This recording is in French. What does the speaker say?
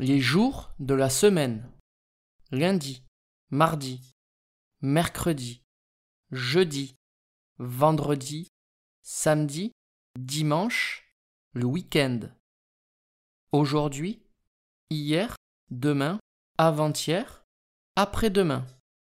Les jours de la semaine. Lundi, mardi, mercredi, jeudi, vendredi, samedi, dimanche, le week-end. Aujourd'hui, hier, demain, avant-hier, après-demain.